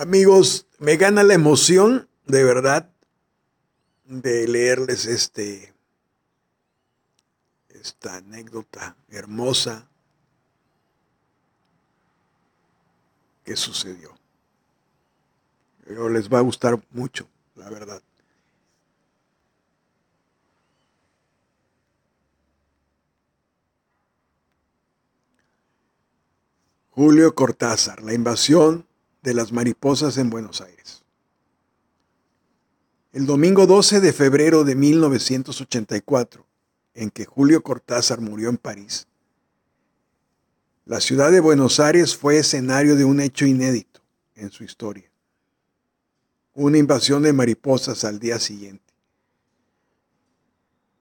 Amigos, me gana la emoción de verdad de leerles este esta anécdota hermosa que sucedió. Pero les va a gustar mucho, la verdad. Julio Cortázar, la invasión de las mariposas en Buenos Aires. El domingo 12 de febrero de 1984, en que Julio Cortázar murió en París, la ciudad de Buenos Aires fue escenario de un hecho inédito en su historia. Una invasión de mariposas al día siguiente.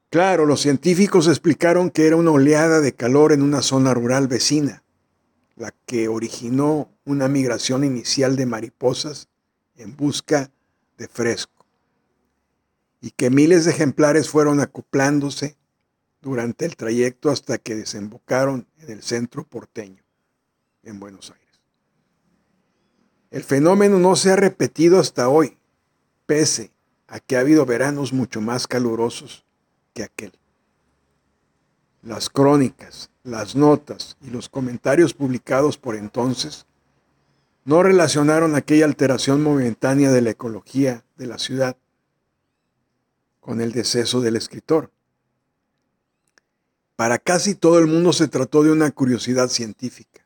Claro, los científicos explicaron que era una oleada de calor en una zona rural vecina, la que originó una migración inicial de mariposas en busca de fresco, y que miles de ejemplares fueron acoplándose durante el trayecto hasta que desembocaron en el centro porteño, en Buenos Aires. El fenómeno no se ha repetido hasta hoy, pese a que ha habido veranos mucho más calurosos que aquel. Las crónicas, las notas y los comentarios publicados por entonces no relacionaron aquella alteración momentánea de la ecología de la ciudad con el deceso del escritor. Para casi todo el mundo se trató de una curiosidad científica,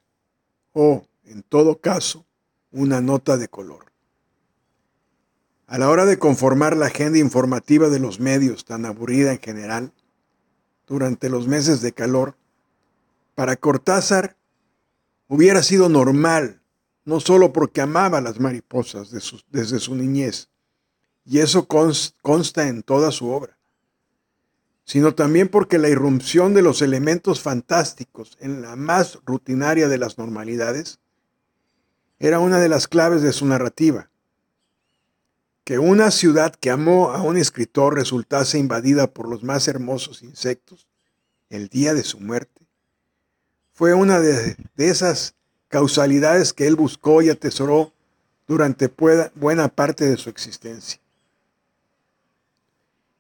o, en todo caso, una nota de color. A la hora de conformar la agenda informativa de los medios tan aburrida en general, durante los meses de calor, para Cortázar hubiera sido normal no solo porque amaba las mariposas desde su niñez, y eso consta en toda su obra, sino también porque la irrupción de los elementos fantásticos en la más rutinaria de las normalidades era una de las claves de su narrativa. Que una ciudad que amó a un escritor resultase invadida por los más hermosos insectos el día de su muerte fue una de, esas causalidades que él buscó y atesoró durante buena parte de su existencia.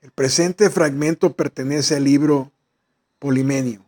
El presente fragmento pertenece al libro Polimenio,